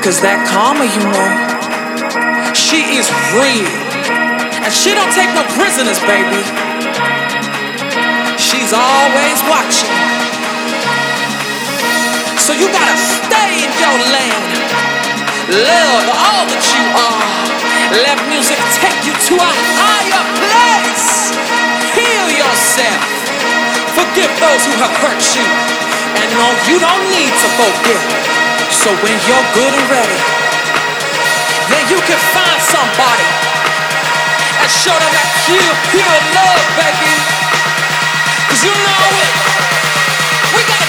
Cause that karma, you know, she is real. And she don't take no prisoners, baby. She's always watching. So you gotta stay in your lane. Love all that you are. Let music take you to a higher place. Heal yourself. Forgive those who have hurt you. And no, you don't need to forgive. So when you're good and ready, then you can find somebody and show them that pure, pure love, baby. Cause you know it. We got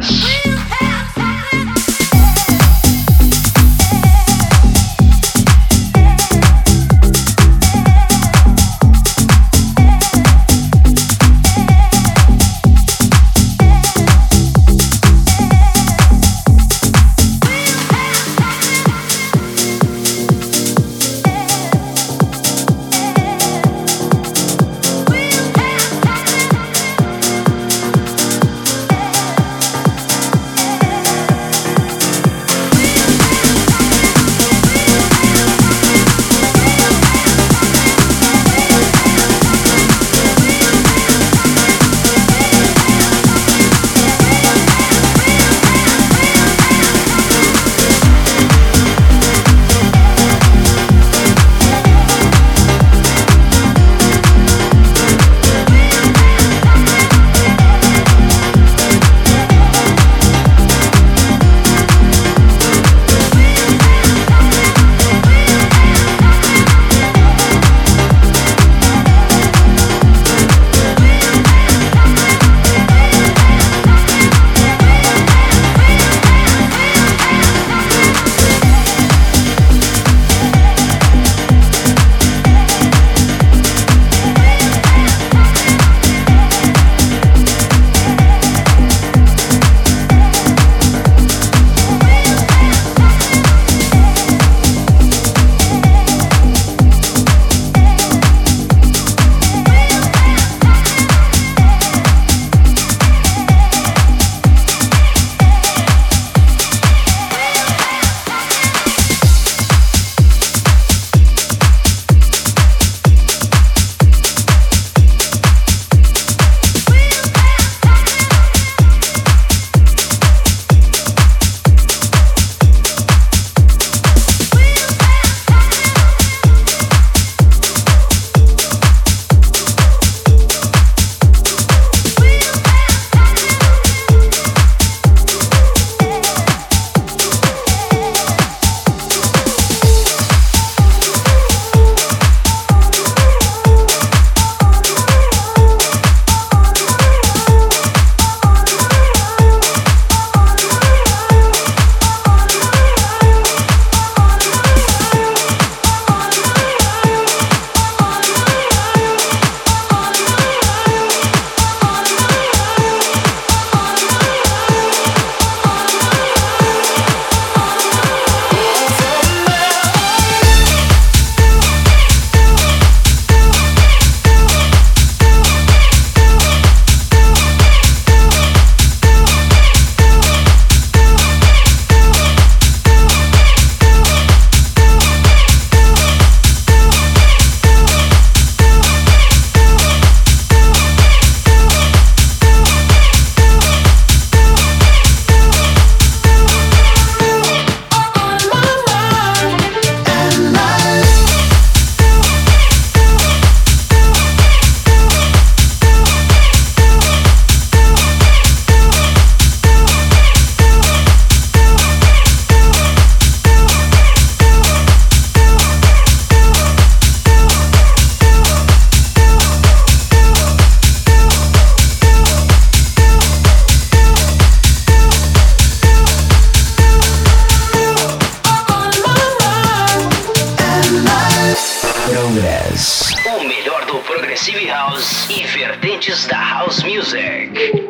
Yes. Progressive House e vertentes da House Music.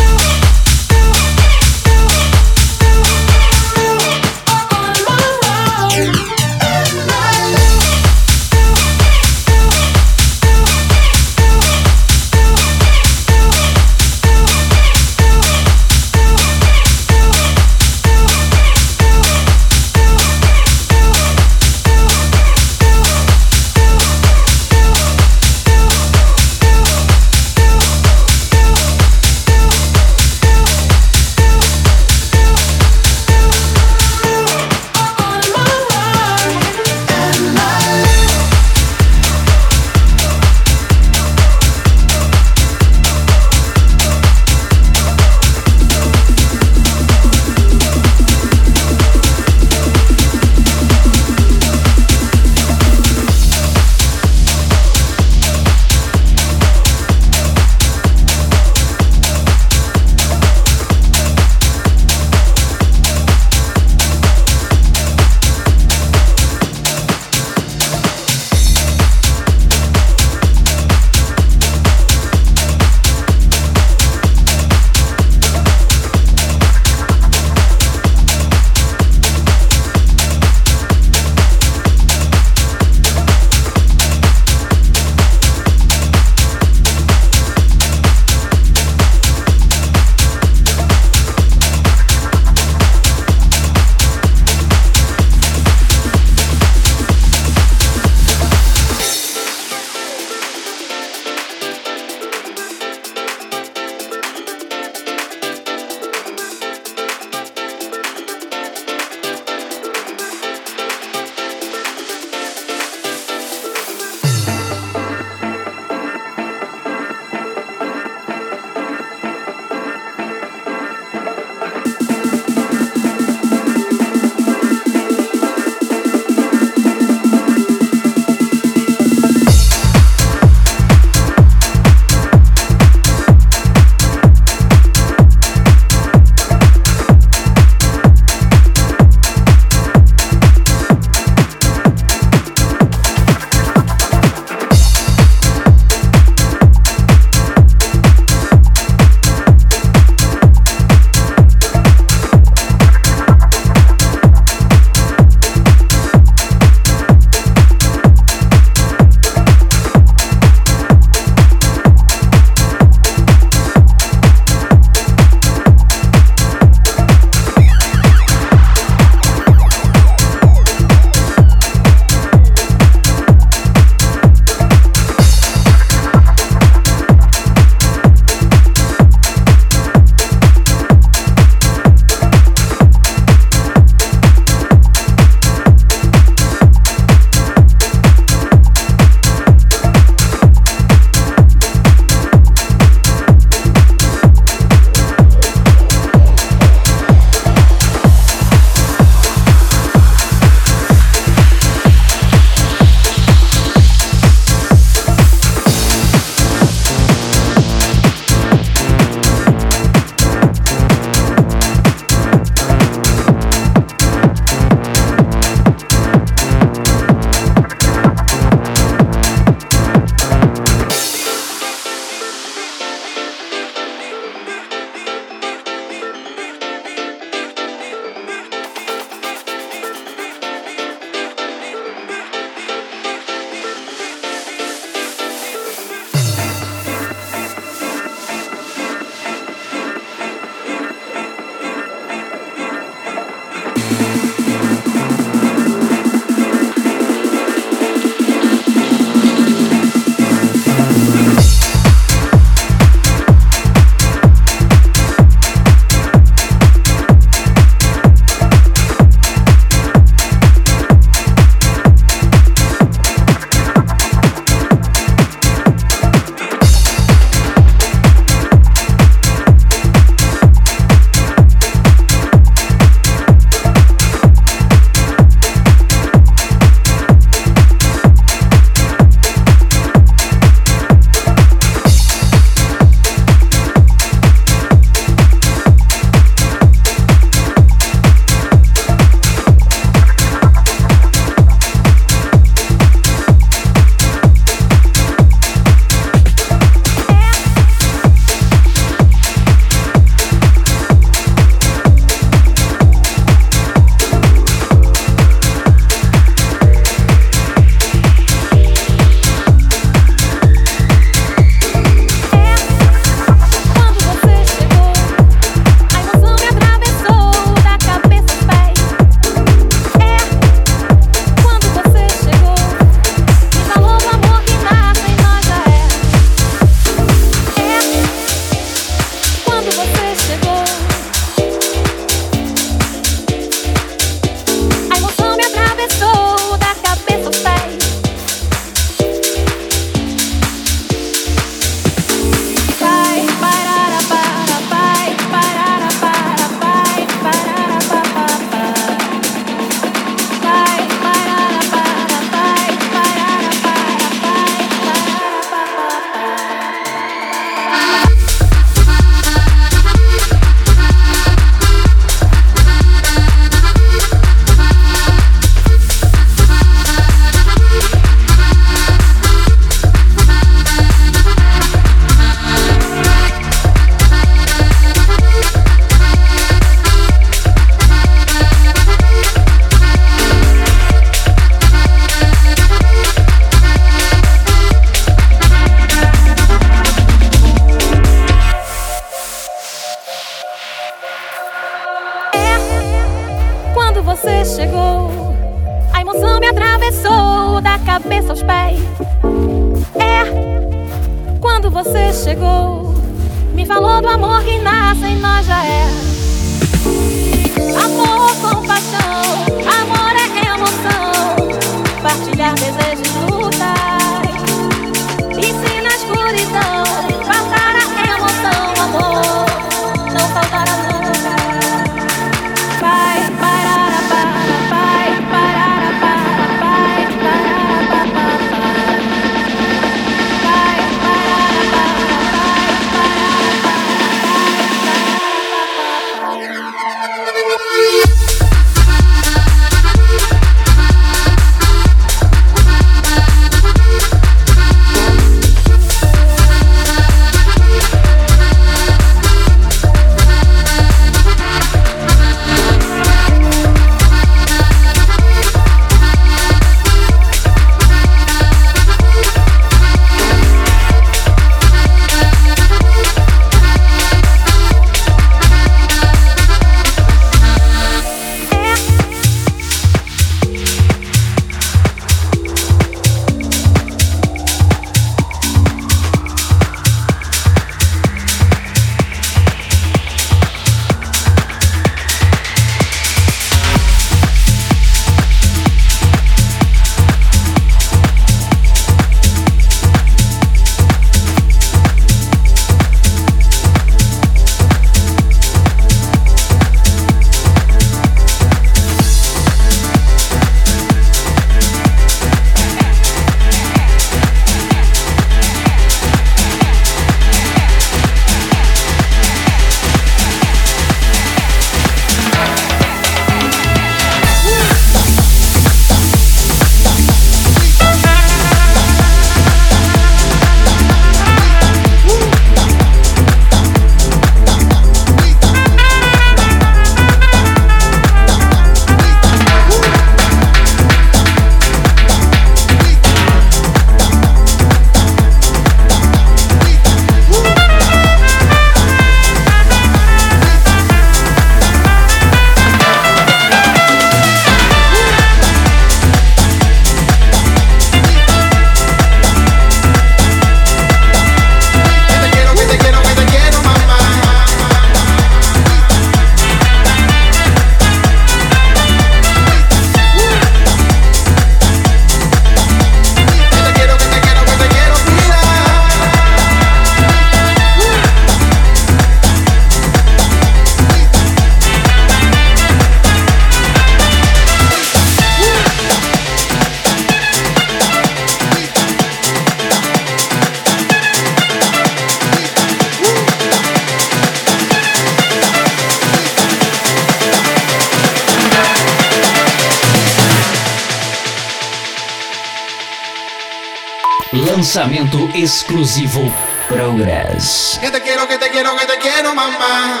Exclusivo Progress. Que te quiero, que te quiero, que te quiero, mamá.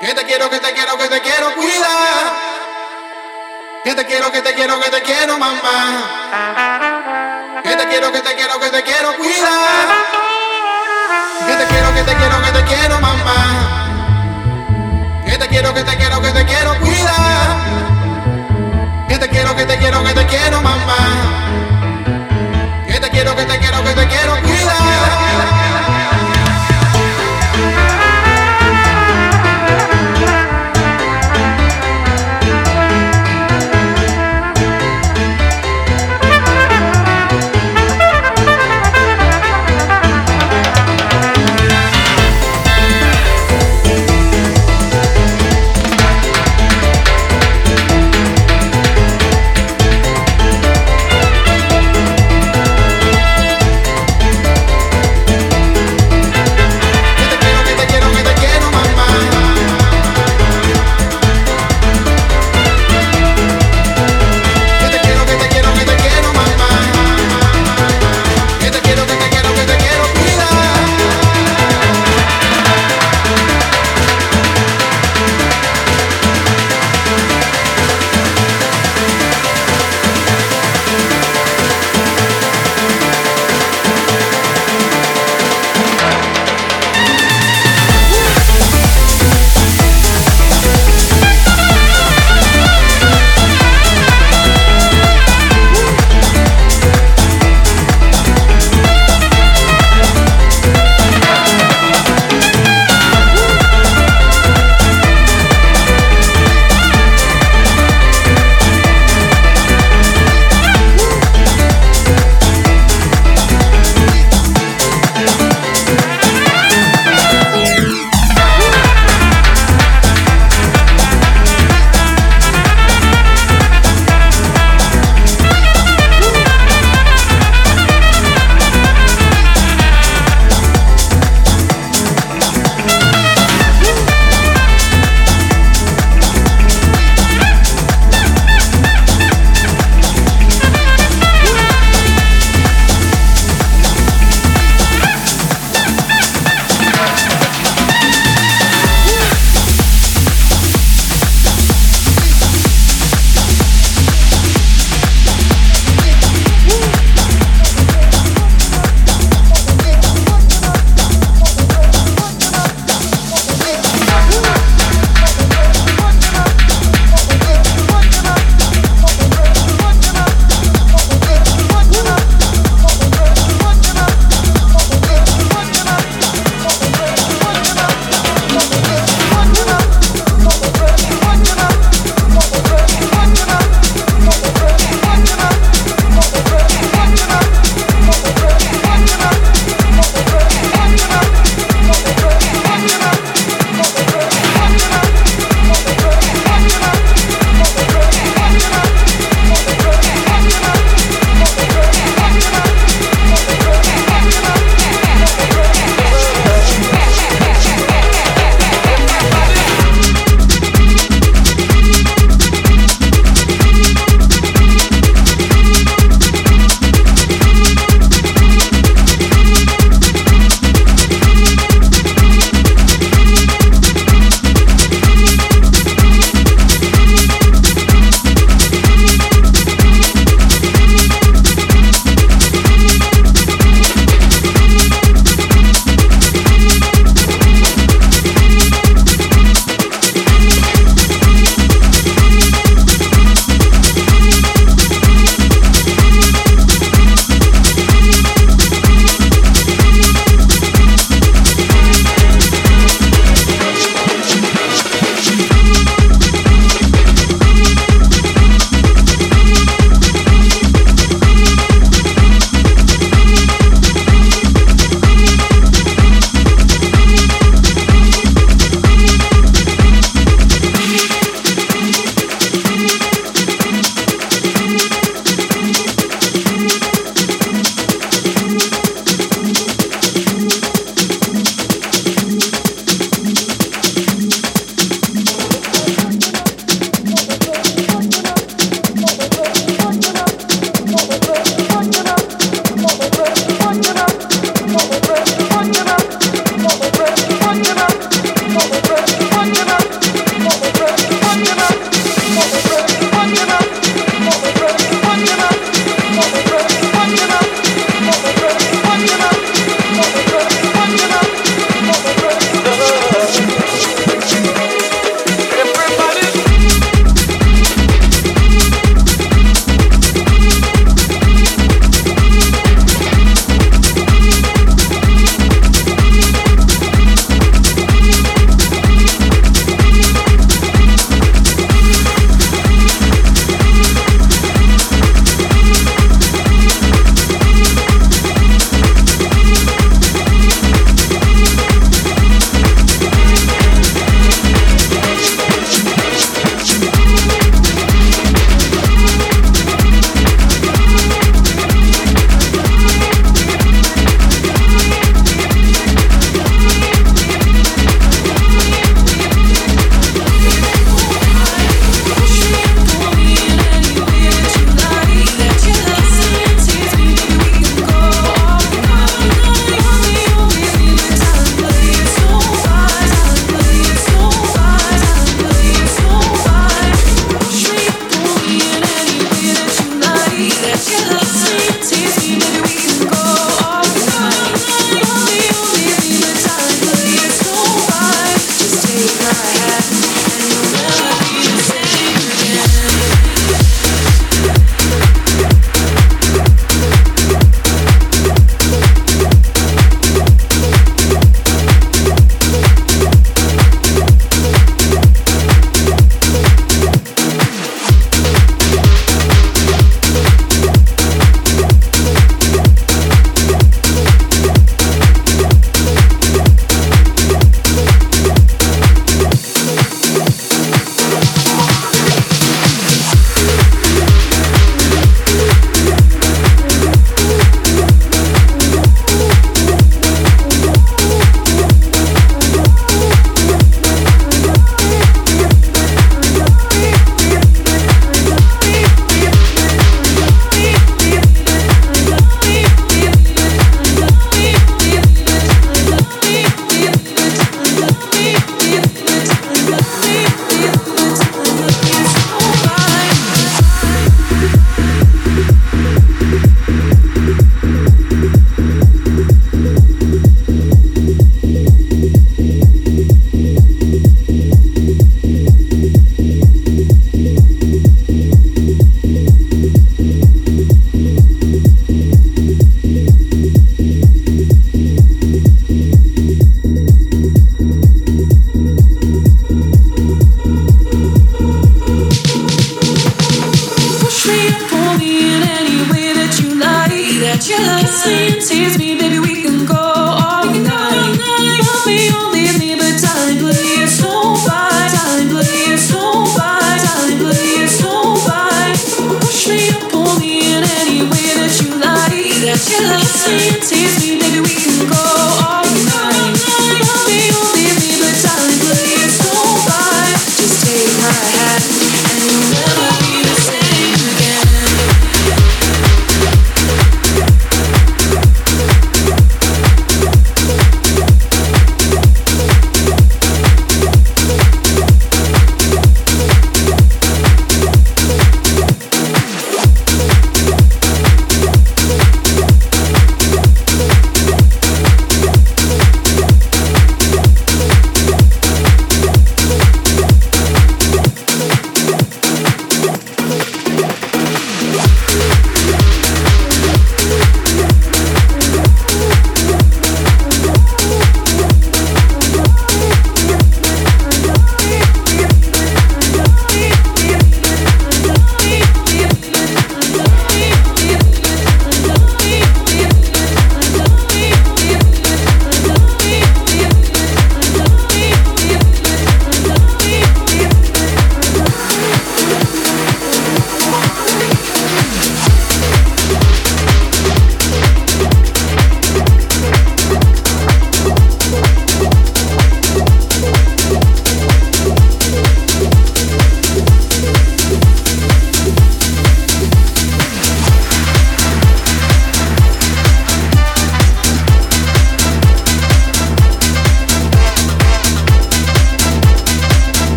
Que te quiero, que te quiero, que te quiero, cuida. Que te quiero, que te quiero, que te quiero, mamá. Que te quiero, que te quiero, que te quiero, cuida. Que te quiero, que te quiero, que te quiero, mamá. Que te quiero, que te quiero, que te quiero, cuida. Que te quiero, que te quiero, que te quiero, mamá. Quiero, que te quiero, que te quiero, cuida.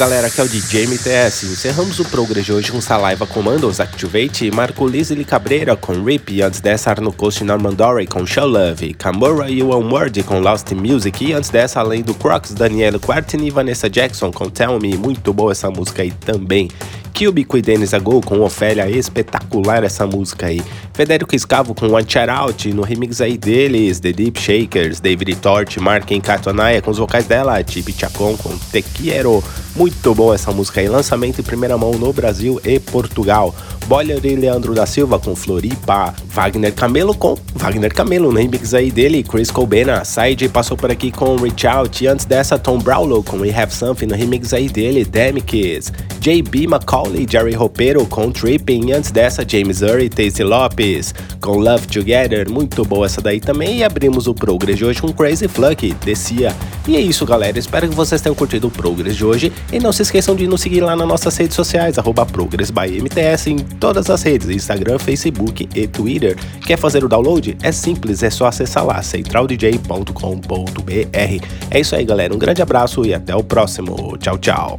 Galera, aqui é o DJ MTS. Encerramos o Progress de hoje com Saliva Commandos Activate, Marco Lizzy Cabreira com Rip e antes dessa Arno Coast Norman Dory com Show Love, Camora e One Word com Lost Music e antes dessa além do Crocs, Daniel Quartin e Vanessa Jackson com Tell Me, muito boa essa música aí também. Cubico e Dennis Agol com Ofélia, espetacular essa música aí. Federico Escavo com One Chat Out, no remix aí deles, The Deep Shakers, David Tort, Mark Catonaia com os vocais dela, Tipi Chacon com Te Quiero. Muito bom essa música aí, lançamento em primeira mão no Brasil e Portugal. Boiler e Leandro da Silva com Floripa, Wagner Camelo com Wagner Camelo, no remix aí dele, Chris Colbena, Side passou por aqui com Reach Out, e antes dessa Tom Brownlow com We Have Something, no remix aí dele, Damn Kids, JB McCauley, Jerry Ropero com Tripping, e antes dessa James Urry, Tasty Lopes com Love Together, muito boa essa daí também, e abrimos o Progress de hoje com Crazy Fluck, Descia. E é isso galera, espero que vocês tenham curtido o Progress de hoje, e não se esqueçam de nos seguir lá nas nossas redes sociais, arroba Progress by MTS em todas as redes, Instagram, Facebook e Twitter. Quer fazer o download? É simples, é só acessar lá, centraldj.com.br. É isso aí, galera. Um grande abraço e até o próximo. Tchau, tchau.